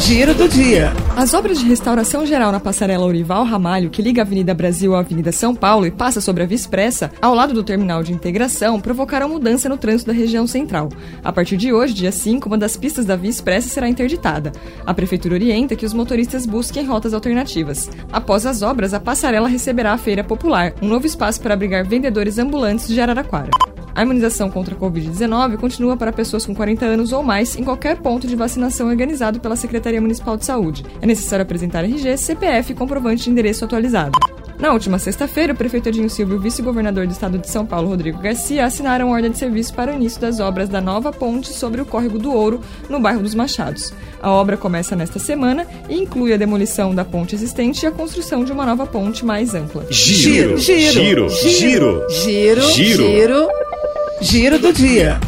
Giro do dia. As obras de restauração geral na passarela Orival Ramalho, que liga a Avenida Brasil à Avenida São Paulo e passa sobre a Via Expressa, ao lado do terminal de integração, provocaram mudança no trânsito da região central. A partir de hoje, dia 5, uma das pistas da Via Expressa será interditada. A Prefeitura orienta que os motoristas busquem rotas alternativas. Após as obras, a passarela receberá a Feira Popular, um novo espaço para abrigar vendedores ambulantes de Araraquara. A imunização contra a Covid-19 continua para pessoas com 40 anos ou mais em qualquer ponto de vacinação organizado pela Secretaria Municipal de Saúde. É necessário apresentar RG, CPF e comprovante de endereço atualizado. Na última sexta-feira, o prefeito Edinho Silva e o vice-governador do estado de São Paulo, Rodrigo Garcia, assinaram ordem de serviço para o início das obras da nova ponte sobre o Córrego do Ouro, no bairro dos Machados. A obra começa nesta semana e inclui a demolição da ponte existente e a construção de uma nova ponte mais ampla. Giro, giro, giro, giro, giro, giro, giro do dia.